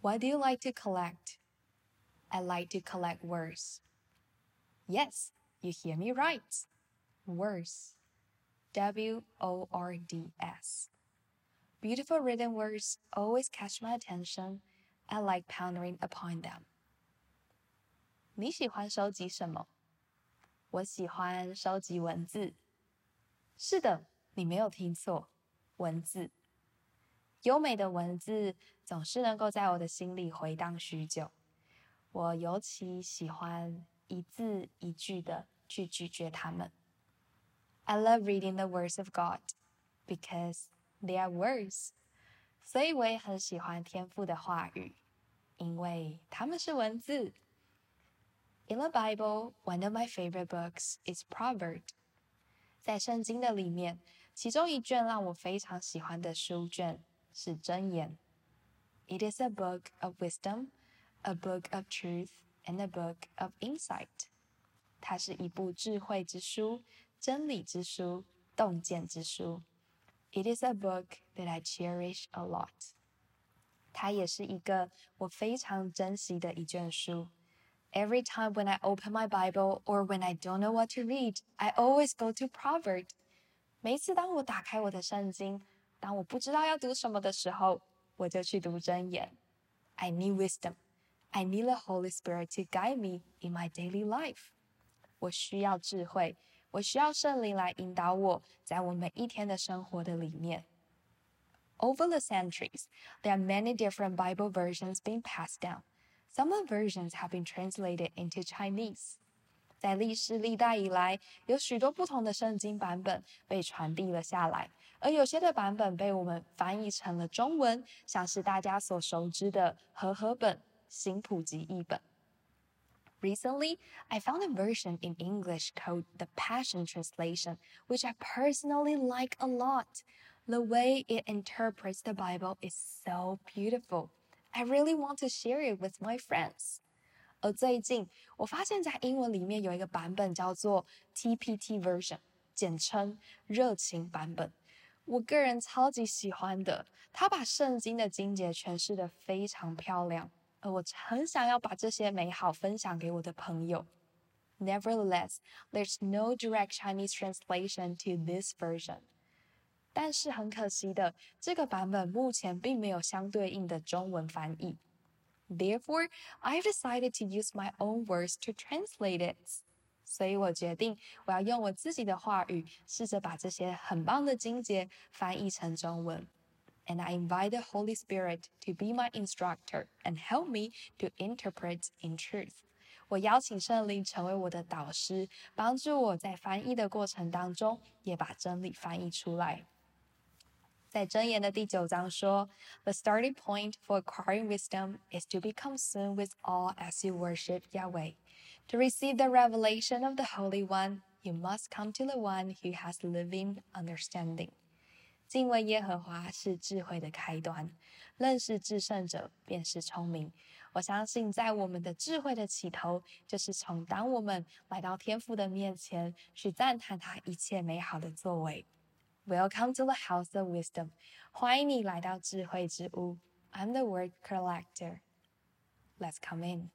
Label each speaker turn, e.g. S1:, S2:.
S1: What do you like to collect? I like to collect words. Yes, you hear me right. Words. W O R D S. Beautiful written words always catch my attention. I like pondering upon them. 你喜欢收集什么？我喜欢收集文字。是的，你没有听错，文字。 优美的文字总是能够在我的心里回荡许久。我尤其喜欢一字一句的去咀嚼它们。I love reading the words of God because they are words，所以我也很喜欢天父的话语，因为它们是文字。In the Bible, one of my favorite books is Proverbs。在圣经的里面，其中一卷让我非常喜欢的书卷是箴言。It is a book of wisdom, a book of truth, and a book of insight。它是一部智慧之书、真理之书、洞见之书。It is a book that I cherish a lot。它也是一个我非常珍惜的一卷书。Every time when I open my Bible or when I don't know what to read, I always go to Proverbs。每次当我打开我的圣经， 当我不知道要读什么的时候，我就去读箴言。I need wisdom. I need the Holy Spirit to guide me in my daily life. 我需要智慧，我需要圣灵来引导我，在我每一天的生活的里面。Over the centuries, there are many different Bible versions being passed down. Some of the versions have been translated into Chinese. 在历史历代以来，有许多不同的圣经版本被传递了下来，而有些的版本被我们翻译成了中文，像是大家所熟知的和合本、新普及译本。Recently, I found a version in English called the Passion Translation, which I personally like a lot. The way it interprets the Bible is so beautiful. I really want to share it with my friends. 而最近，我发现，在英文里面有一个版本叫做 TPT version，简称热情版本。我个人超级喜欢的，他把圣经的经节诠释的非常漂亮，而我很想要把这些美好分享给我的朋友。Nevertheless, there's no direct Chinese translation to this version。但是很可惜的，这个版本目前并没有相对应的中文翻译。Therefore, I've decided to use my own words to translate it. 所以我决定，我要用我自己的话语，试着把这些很棒的经节翻译成中文。And I invite the Holy Spirit to be my instructor and help me to interpret in truth. 我邀请圣灵成为我的导师，帮助我在翻译的过程当中，也把真理翻译出来。 在箴言的第九章说：“The starting point for acquiring wisdom is to become soon with awe as you worship Yahweh. To receive the revelation of the Holy One, you must come to the One who has living understanding.” 敬畏耶和华是智慧的开端，认识至圣者便是聪明。我相信，在我们的智慧的起头，就是从当我们来到天父的面前，去赞叹他一切美好的作为。 Welcome to the house of wisdom. 欢迎你来到智慧之屋。I'm the word collector. Let's come in.